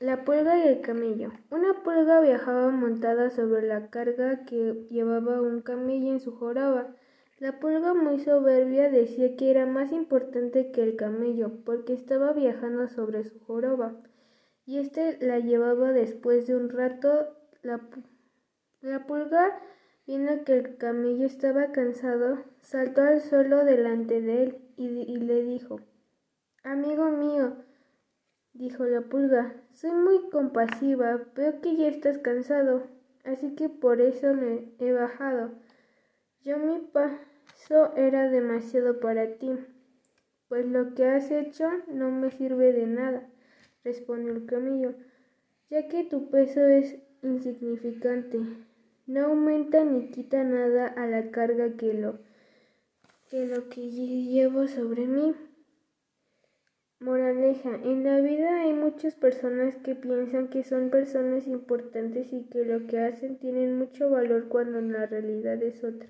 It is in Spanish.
La pulga y el camello. Una pulga viajaba montada sobre la carga que llevaba un camello en su joroba. La pulga muy soberbia decía que era más importante que el camello, porque estaba viajando sobre su joroba. Y éste la llevaba después de un rato. La, la pulga, viendo que el camello estaba cansado, saltó al suelo delante de él y, y le dijo Amigo mío, dijo la pulga, soy muy compasiva, veo que ya estás cansado, así que por eso me he bajado. Yo mi paso era demasiado para ti, pues lo que has hecho no me sirve de nada, respondió el camello, ya que tu peso es insignificante, no aumenta ni quita nada a la carga que lo que, lo que llevo sobre mí. Moraleja, en la vida hay muchas personas que piensan que son personas importantes y que lo que hacen tiene mucho valor cuando en la realidad es otra.